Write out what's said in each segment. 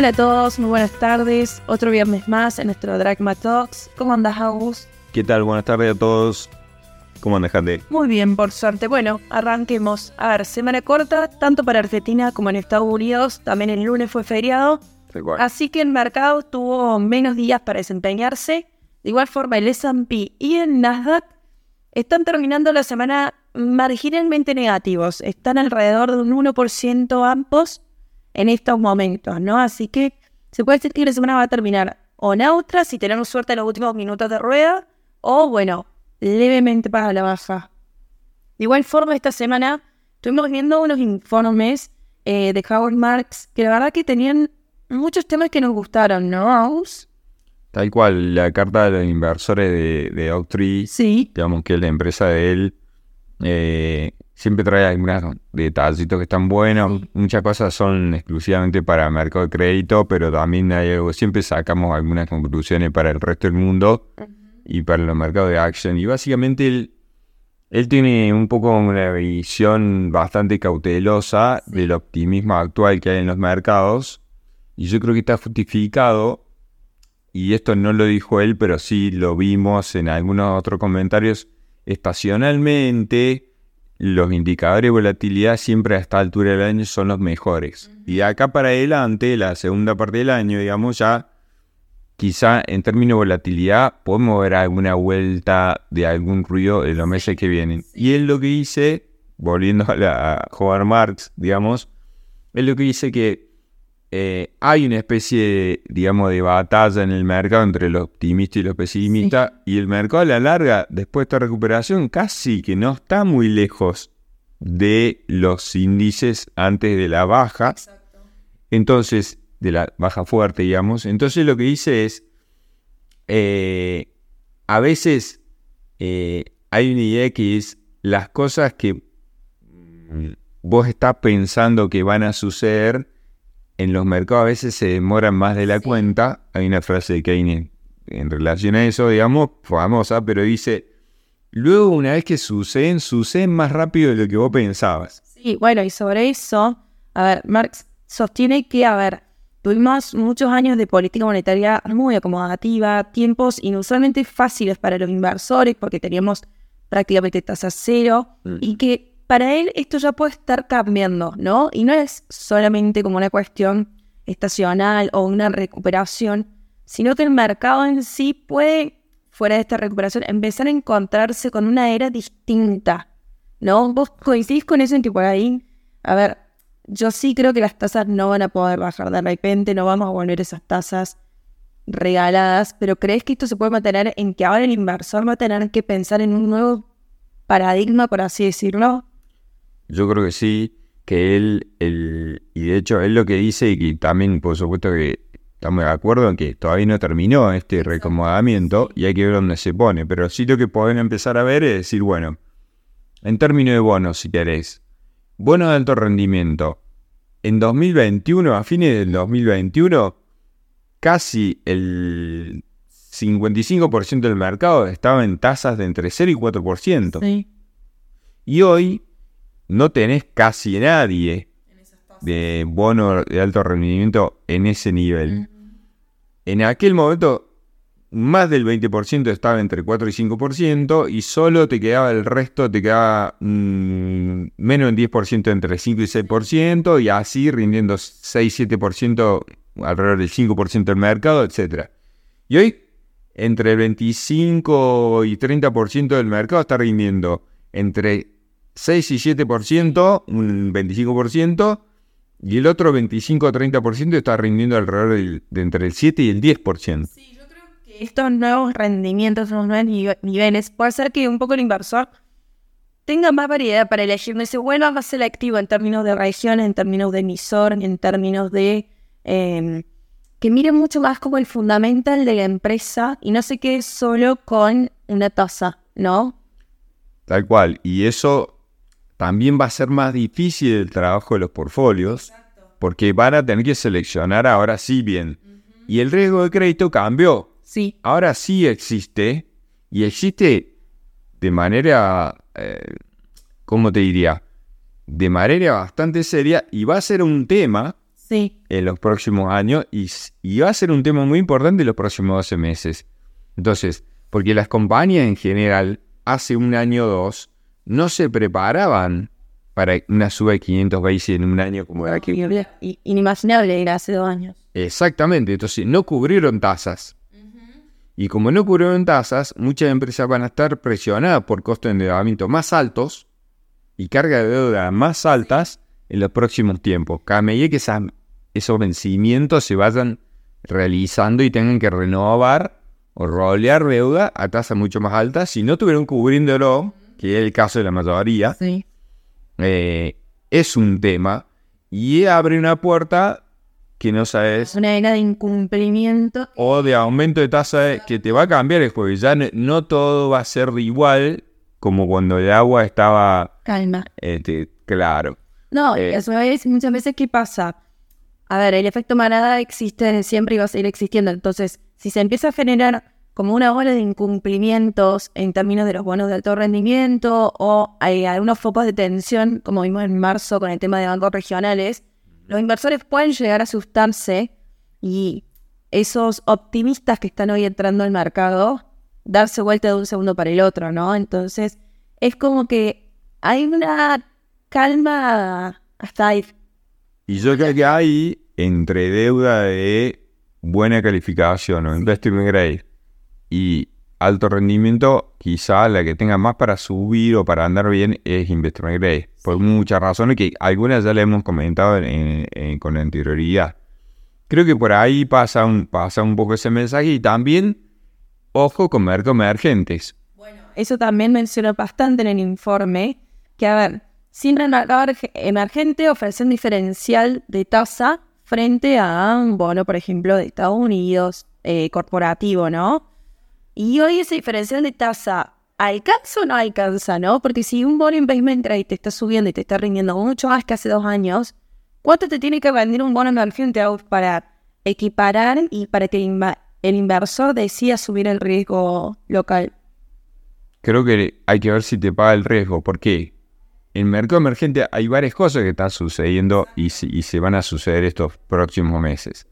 Hola a todos, muy buenas tardes. Otro viernes más en nuestro Dragma Talks. ¿Cómo andas, Agus? ¿Qué tal? Buenas tardes a todos. ¿Cómo andas, Jande? Muy bien, por suerte. Bueno, arranquemos. A ver, semana corta, tanto para Argentina como en Estados Unidos. También el lunes fue feriado. Así que el mercado tuvo menos días para desempeñarse. De igual forma, el S&P y el Nasdaq están terminando la semana marginalmente negativos. Están alrededor de un 1% ambos en estos momentos, ¿no? Así que se puede decir que la semana va a terminar o neutra si tenemos suerte en los últimos minutos de rueda, o bueno, levemente para la baja. De igual forma, esta semana estuvimos viendo unos informes eh, de Howard Marks que la verdad que tenían muchos temas que nos gustaron, ¿no? Tal cual, la carta de los inversores de, de Octree, sí. digamos que es la empresa de él, eh, siempre trae algunos detallitos que están buenos. Muchas cosas son exclusivamente para el mercado de crédito, pero también hay algo, siempre sacamos algunas conclusiones para el resto del mundo y para los mercados de action. Y básicamente él, él tiene un poco una visión bastante cautelosa del optimismo actual que hay en los mercados. Y yo creo que está justificado, y esto no lo dijo él, pero sí lo vimos en algunos otros comentarios, estacionalmente los indicadores de volatilidad siempre a esta altura del año son los mejores. Y acá para adelante, la segunda parte del año, digamos, ya quizá en términos de volatilidad podemos ver alguna vuelta de algún ruido en los meses que vienen. Y él lo que dice, volviendo a, la, a Marx, digamos, es lo que dice que eh, hay una especie, digamos, de batalla en el mercado entre los optimistas y los pesimistas, y el mercado a la larga, después de esta recuperación, casi que no está muy lejos de los índices antes de la baja. Entonces, de la baja fuerte, digamos. Entonces lo que dice es, eh, a veces eh, hay una idea que es las cosas que mm, vos estás pensando que van a suceder, en los mercados a veces se demoran más de la cuenta. Hay una frase de Keynes en relación a eso, digamos, famosa, pero dice, luego una vez que suceden, suceden más rápido de lo que vos pensabas. Sí, bueno, y sobre eso, a ver, Marx sostiene que, a ver, tuvimos muchos años de política monetaria muy acomodativa, tiempos inusualmente fáciles para los inversores porque teníamos prácticamente tasa cero mm. y que para él esto ya puede estar cambiando, ¿no? Y no es solamente como una cuestión estacional o una recuperación, sino que el mercado en sí puede, fuera de esta recuperación, empezar a encontrarse con una era distinta, ¿no? ¿Vos coincidís con eso en tipo ahí? A ver, yo sí creo que las tasas no van a poder bajar de repente, no vamos a volver esas tasas regaladas, pero ¿crees que esto se puede mantener en que ahora el inversor va a tener que pensar en un nuevo paradigma, por así decirlo? Yo creo que sí, que él, y de hecho él lo que dice, y que también por supuesto que estamos de acuerdo en que todavía no terminó este recomodamiento y hay que ver dónde se pone, pero sí lo que pueden empezar a ver es decir, bueno, en términos de bonos, si queréis, bonos de alto rendimiento, en 2021, a fines del 2021, casi el 55% del mercado estaba en tasas de entre 0 y 4%. Y hoy no tenés casi nadie de bono de alto rendimiento en ese nivel. En aquel momento, más del 20% estaba entre 4 y 5% y solo te quedaba el resto, te quedaba mm, menos del 10% entre 5 y 6% y así rindiendo 6-7% alrededor del 5% del mercado, etc. Y hoy, entre el 25 y 30% del mercado está rindiendo entre 6 y 7%, un 25%, y el otro 25 o 30% está rindiendo alrededor de, entre el 7 y el 10%. Sí, yo creo que estos nuevos rendimientos, estos nuevos niveles, puede ser que un poco el inversor tenga más variedad para elegir. No dice, bueno, más selectivo en términos de región, en términos de emisor, en términos de... Em, que mire mucho más como el fundamental de la empresa y no se quede solo con una tasa, ¿no? Tal cual. Y eso también va a ser más difícil el trabajo de los portfolios porque van a tener que seleccionar ahora sí bien. Y el riesgo de crédito cambió. Sí. Ahora sí existe y existe de manera, eh, ¿cómo te diría? De manera bastante seria y va a ser un tema Sí. en los próximos años y, y va a ser un tema muy importante en los próximos 12 meses. Entonces, porque las compañías en general, hace un año o dos, no se preparaban para una suba de 500 basis en un año como la que... Inimaginable era hace dos años. Exactamente, entonces no cubrieron tasas. Y como no cubrieron tasas, muchas empresas van a estar presionadas por costos de endeudamiento más altos y carga de deuda más altas en los próximos tiempos. Cada medida que esas- esos vencimientos se vayan realizando y tengan que renovar o rolear deuda a tasas mucho más altas, si no estuvieron cubriéndolo, que es el caso de la mayoría, Sí. eh, es un tema y abre una puerta que no sabes Una era de incumplimiento. o de aumento de tasa que te va a cambiar el juego. Ya no, no todo va a ser igual como cuando el agua estaba Calma. este, claro. No, Eh. y a su vez, muchas veces, ¿qué pasa? A ver, el efecto manada existe siempre y va a seguir existiendo. Entonces, si se empieza a generar como una ola de incumplimientos en términos de los bonos de alto rendimiento o hay algunos focos de tensión, como vimos en marzo con el tema de bancos regionales, los inversores pueden llegar a asustarse y esos optimistas que están hoy entrando al mercado, darse vuelta de un segundo para el otro, ¿no? Entonces, es como que hay una calma hasta ahí. Y yo creo que hay entre deuda de buena calificación o investment grade y alto rendimiento, quizá la que tenga más para subir o para andar bien es investment grade. Por muchas razones que algunas ya le hemos comentado en- en- con anterioridad. Creo que por ahí pasa un, pasa un poco ese mensaje y también, ojo con mercados emergentes. Eso también menciona bastante en el informe, que a ver, erge- emergente ofrece un diferencial de tasa frente a un bono, por ejemplo, de Estados Unidos, eh, corporativo, ¿no? Y hoy ese diferencial de tasa alcanza o no alcanza, ¿no? Porque si un bono investment grade te está subiendo y te está rindiendo mucho más que hace dos años, ¿cuánto te tiene que vender un bono emergente para equiparar y para que el, inversor decida subir el riesgo local? Creo que hay que ver si te paga el riesgo. porque En el mercado emergente hay varias cosas que están sucediendo y, y se van a suceder estos próximos meses.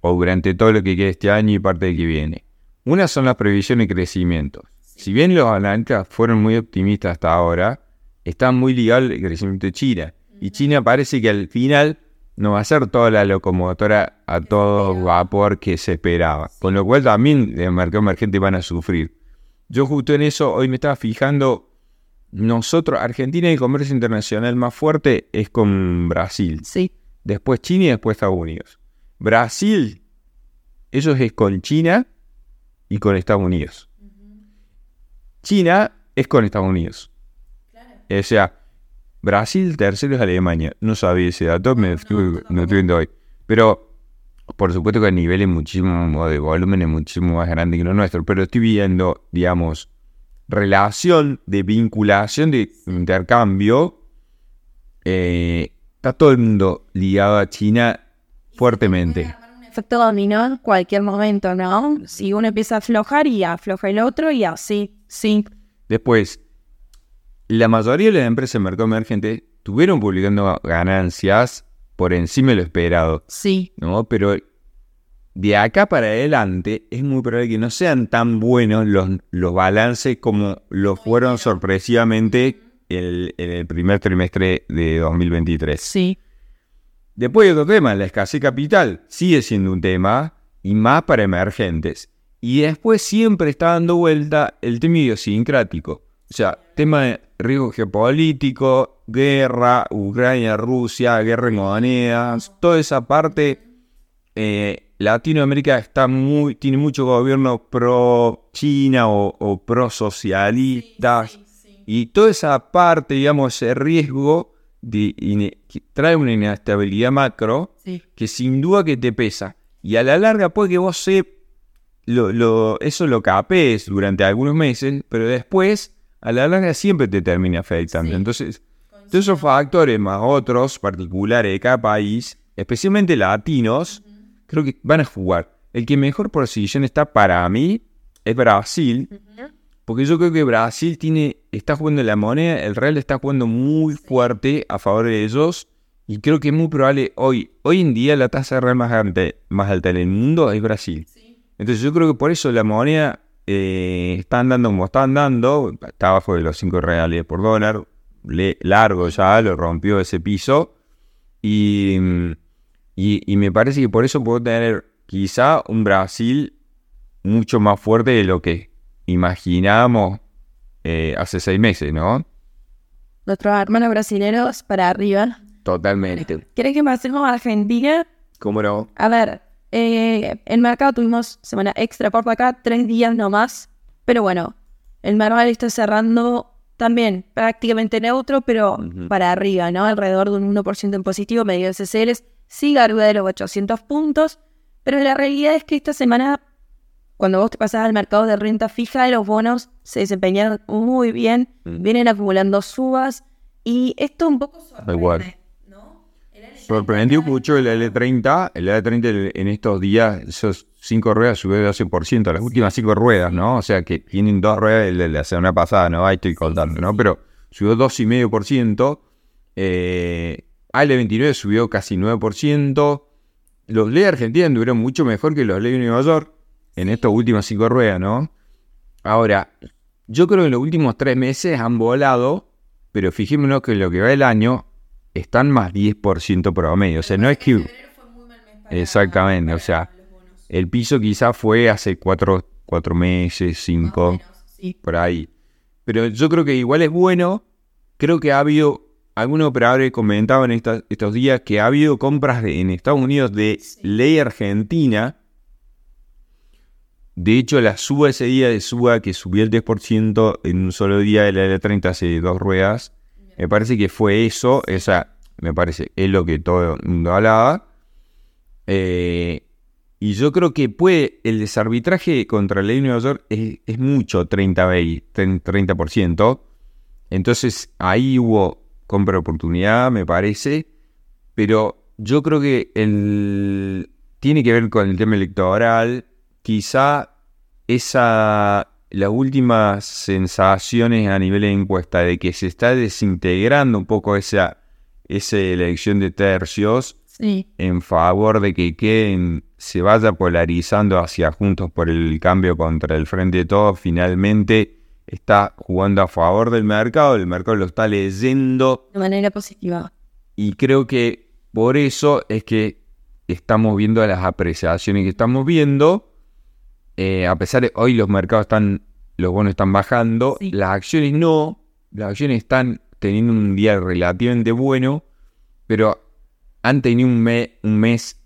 O durante todo lo que queda este año y parte del que viene. Una son las previsiones de crecimiento. Si bien los analistas fueron muy optimistas hasta ahora, está muy ligado al crecimiento de China. Y China parece que al final no va a ser toda la locomotora a todo vapor que se esperaba. Con lo cual también el mercado emergente van a sufrir. Yo justo en eso hoy me estaba fijando, nosotros, Argentina, el comercio internacional más fuerte es con Brasil, Sí. después China y después Estados Unidos. Brasil, eso es con China y con Estados Unidos. China es con Estados Unidos. O sea, Brasil tercero es Alemania. No sabía ese dato, me estuve viendo hoy. Pero, por supuesto que a niveles muchísimo de volumen es muchísimo más grande que lo nuestro. Pero estoy viendo, digamos, relación de vinculación de intercambio. eh, está todo el mundo ligado a China fuertemente. Efecto dominó en cualquier momento, ¿no? Si uno empieza a aflojar y afloja el otro y así, sí. Después, la mayoría de las empresas del mercado emergente tuvieron publicando ganancias por encima de lo esperado, Sí. ¿no? Pero de acá para adelante es muy probable que no sean tan buenos los, los balances como lo fueron sorpresivamente el- en el primer trimestre de 2023. Sí. Después hay otro tema, la escasez capital sigue siendo un tema y más para emergentes. Y después siempre está dando vuelta el tema idiosincrático. O sea, tema de riesgo geopolítico, guerra, Ucrania, Rusia, guerra de monedas, toda esa parte. eh, Latinoamérica está muy, tiene mucho gobierno pro China o, o pro socialistas. Y toda esa parte, digamos, ese riesgo de ine- que trae una inestabilidad macro Sí. que sin duda que te pesa. Y a la larga puede que vos se, lo, lo- eso lo capes durante algunos meses, pero después a la larga siempre te termina afectando. Sí. Entonces, todos esos factores más otros particulares de cada país, especialmente latinos, creo que van a jugar. El que mejor posición está para mí es Brasil, porque yo creo que Brasil tiene, está jugando la moneda, el real está jugando muy fuerte a favor de ellos Y creo que es muy probable hoy, hoy en día la tasa real más alta, más alta en el mundo es Brasil. Entonces yo creo que por eso la moneda eh, está andando como está andando, está abajo de los 5 reales por dólar, largo ya, lo rompió ese piso. Y, y, me parece que por eso puedo tener quizá un Brasil mucho más fuerte de lo que imaginábamos eh, hace seis meses, ¿no? Nuestros hermanos brasileños para arriba. Totalmente. ¿Quieres que pasemos a Argentina? ¿Cómo no? A ver, eh, el mercado tuvimos semana extra por acá, tres días nomás. Pero bueno, el mercado está cerrando también prácticamente neutro, pero para arriba, ¿no? Alrededor de un 1% en positivo, medio SCLs. Sigue arriba de los 800 puntos. Pero la realidad es que esta semana, cuando vos te pasás al mercado de renta fija, los bonos se desempeñaron muy bien, vienen acumulando subas. Y esto un poco sorprende. Sorprendió mucho el L30. El L30 en estos días, esos cinco ruedas subió de 12%, las últimas cinco ruedas, ¿no? O sea que tienen dos ruedas de la semana pasada, ¿no? Ahí estoy contando, ¿no? Pero subió 2,5%. Eh, AL29 subió casi 9%. Los ley Argentina anduvieron mucho mejor que los ley de Nueva York en estas últimas cinco ruedas, ¿no? Ahora, yo creo que en los últimos tres meses han volado, pero fijémonos que lo que va el año están más 10% promedio. O sea, no es que... Exactamente, o sea, el piso quizás fue hace cuatro, cuatro meses, cinco, por ahí. Pero yo creo que igual es bueno. Creo que ha habido, algunos operadores comentaban estos días que ha habido compras en Estados Unidos de ley argentina. De hecho, la suba ese día de suba que subió el 10% en un solo día de la L30 hace dos ruedas me parece que fue eso, esa, me parece, es lo que todo el mundo hablaba. Eh, y yo creo que puede, el desarbitraje contra la ley de Nueva York es, mucho, 30, 30%. Entonces ahí hubo compra de oportunidad, me parece. Pero yo creo que el, tiene que ver con el tema electoral. Quizá esa las últimas sensaciones a nivel de encuesta de que se está desintegrando un poco esa, esa elección de tercios en favor de que queden, se vaya polarizando hacia Juntos por el Cambio contra el Frente de Todos, finalmente está jugando a favor del mercado, el mercado lo está leyendo. De manera positiva. Y creo que por eso es que estamos viendo las apreciaciones que estamos viendo eh, a pesar de hoy los mercados están, los bonos están bajando, las acciones no, las acciones están teniendo un día relativamente bueno, pero han tenido un, un mes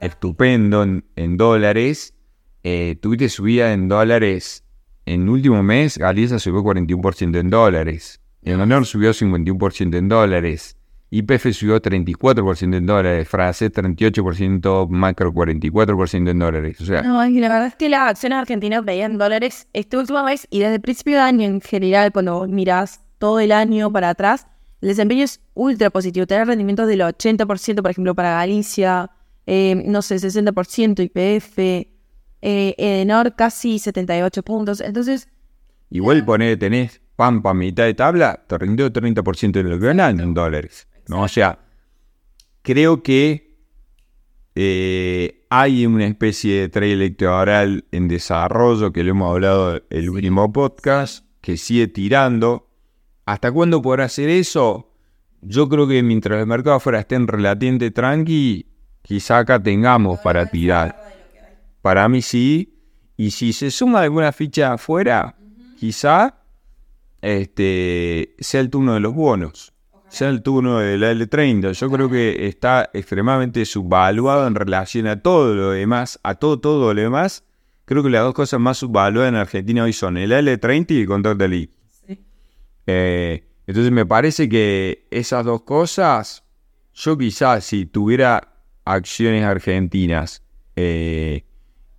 estupendo en, dólares. Eh, tuviste subida en dólares en el último mes, Galicia subió 41% en dólares. El honor subió 51% en dólares. YPF subió 34% en dólares, Frase 38%, Macro 44% en dólares. O sea, no, y la verdad es que las acciones argentinas veían dólares este último mes y desde el principio de año en general, cuando miras todo el año para atrás, el desempeño es ultra positivo. Tener rendimientos del 80%, por ejemplo, para Galicia, eh, no sé, 60% YPF, eh, Edenor casi 78 puntos. Entonces. Igual poner, tenés Pampa mitad de tabla, te rindió 30% de lo que ganan en dólares. ¿No? O sea, creo que eh, hay una especie de trade electoral en desarrollo, que lo hemos hablado el último podcast, que sigue tirando. ¿Hasta cuándo podrá hacer eso? Yo creo que mientras el mercado afuera esté en relativamente tranqui, quizá acá tengamos para tirar. Para mí sí. Y si se suma alguna ficha afuera, quizá este, sea el turno de los bonos sea el turno de la L30. Yo creo que está extremadamente subvaluado en relación a todo lo demás, a todo, todo lo demás. Creo que las dos cosas más subvaluadas en Argentina hoy son el L30 y el control de I. Eh, entonces me parece que esas dos cosas, yo quizás si tuviera acciones argentinas, eh,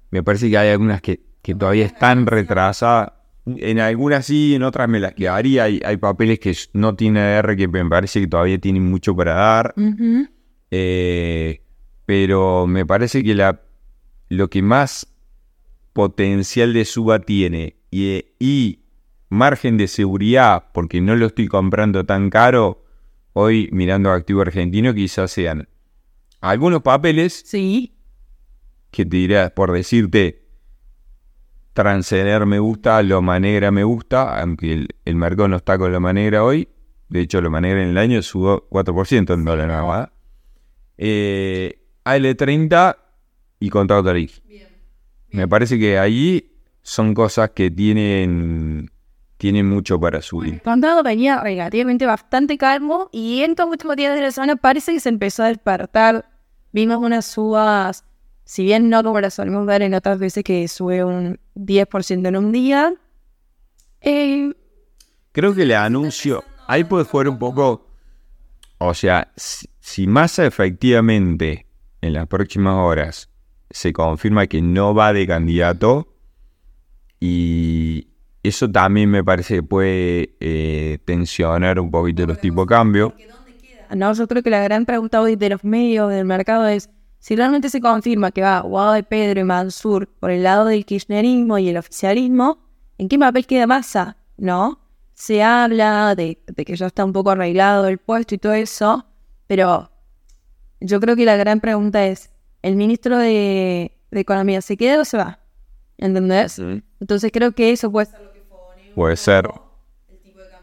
me parece que hay algunas que, que todavía están retrasadas en algunas sí, en otras me las quedaría. Hay, hay papeles que no tiene R que me parece que todavía tienen mucho para dar. Eh, pero me parece que la, lo que más potencial de suba tiene y, margen de seguridad, porque no lo estoy comprando tan caro, hoy mirando activo argentino quizás sean algunos papeles Sí. que te diré, por decirte, Transcender me gusta, Loma Negra me gusta, aunque el, el mercado no está con Loma Negra hoy. De hecho, Loma Negra en el año subió 4% en dólar nada más. Eh, AL30 y contrato Tarif. Me parece que ahí son cosas que tienen, tienen mucho para subir. El contado venía relativamente bastante calmo y en estos últimos días de la semana parece que se empezó a despertar. Vimos unas subas, si bien no como las solemos ver en otras veces que sube un 10% en un día. Eh, Creo que el anuncio, ahí puede jugar un poco, o sea, si, si Massa efectivamente en las próximas horas se confirma que no va de candidato y eso también me parece que puede eh, tensionar un poquito los tipos de cambio. no, yo creo que la gran pregunta hoy de los medios del mercado es si realmente se confirma que va Guado de Pedro y Mansur por el lado del kirchnerismo y el oficialismo, ¿en qué papel queda Massa? ¿No? Se habla de, de que ya está un poco arreglado el puesto y todo eso, pero yo creo que la gran pregunta es, ¿el ministro de, de Economía se queda o se va? ¿Entendés? Entonces creo que eso puede ser lo que Puede ser.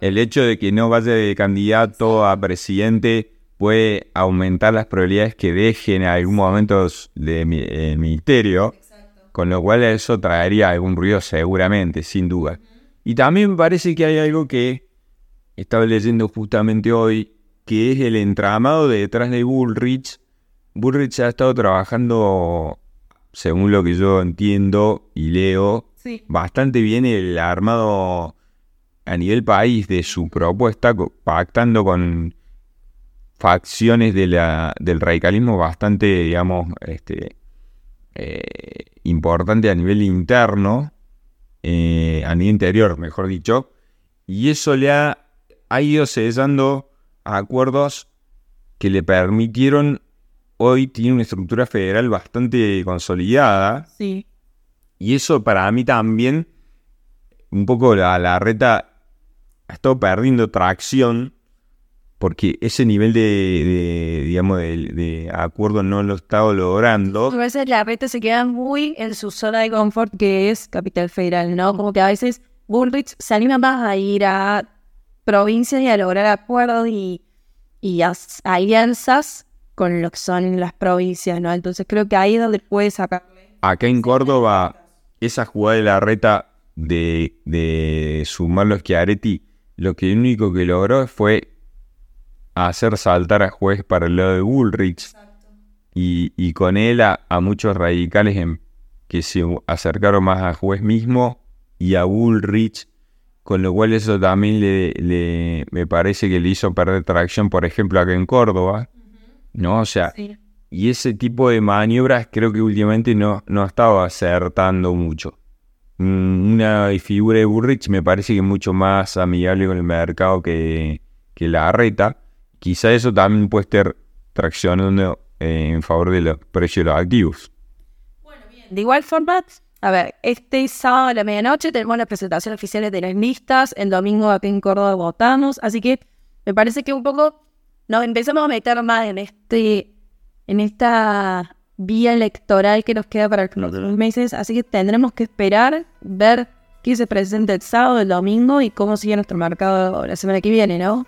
El hecho de que no vaya de candidato a presidente puede aumentar las probabilidades que dejen en algún momento de mi- el ministerio, con lo cual eso traería algún ruido seguramente, sin duda. Y también me parece que hay algo que estaba leyendo justamente hoy, que es el entramado de detrás de Bullrich. Bullrich ha estado trabajando, según lo que yo entiendo y leo, Sí. bastante bien el armado a nivel país de su propuesta, pactando con facciones de la, del radicalismo bastante, digamos, este, eh, importante a nivel interno, eh, a nivel interior, mejor dicho, y eso le ha, ha ido sellando acuerdos que le permitieron, hoy tiene una estructura federal bastante consolidada, Sí. y eso para mí también, un poco la, la reta ha estado perdiendo tracción porque ese nivel de, de, digamos, de, de acuerdo no lo ha estado logrando. A veces la reta se queda muy en su zona de confort que es Capital Federal, ¿no? Como que a veces Bullrich se anima más a ir a provincias y a lograr acuerdos y, y as- alianzas con lo que son las provincias, ¿no? Entonces creo que ahí es donde puede sacarle. Acá en Córdoba, esa jugada de la reta de, de sumar los Chiaretti, lo que único que logró fue hacer saltar a juez para el lado de Bullrich y, y con él a, a muchos radicales en- que se acercaron más a juez mismo y a Bullrich, con lo cual eso también le, le- me parece que le hizo perder tracción, por ejemplo, acá en Córdoba, ¿no? O sea, Sí. y ese tipo de maniobras creo que últimamente no, no estaba acertando mucho. Mm, Una figura de Burrich me parece que es mucho más amigable con el mercado que, que la reta. Quizá eso también puede estar traccionando eh, en favor de los precios de los activos. De igual forma, a ver, este sábado a la medianoche tenemos las presentaciones oficiales de las listas, el domingo aquí en Córdoba votamos, así que me parece que un poco nos empezamos a meter más en este, en esta vía electoral que nos queda para los próximos meses, así que tendremos que esperar, ver qué se presenta el sábado, el domingo y cómo sigue nuestro mercado la semana que viene, ¿no?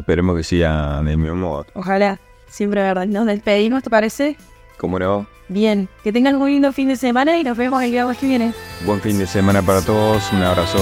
Esperemos que siga del mismo modo. Ojalá, siempre verdad, nos despedimos, ¿te parece? ¿Cómo no? Bien, que tengan un lindo fin de semana y nos vemos el viernes que viene. Buen fin de semana para todos. Un abrazo.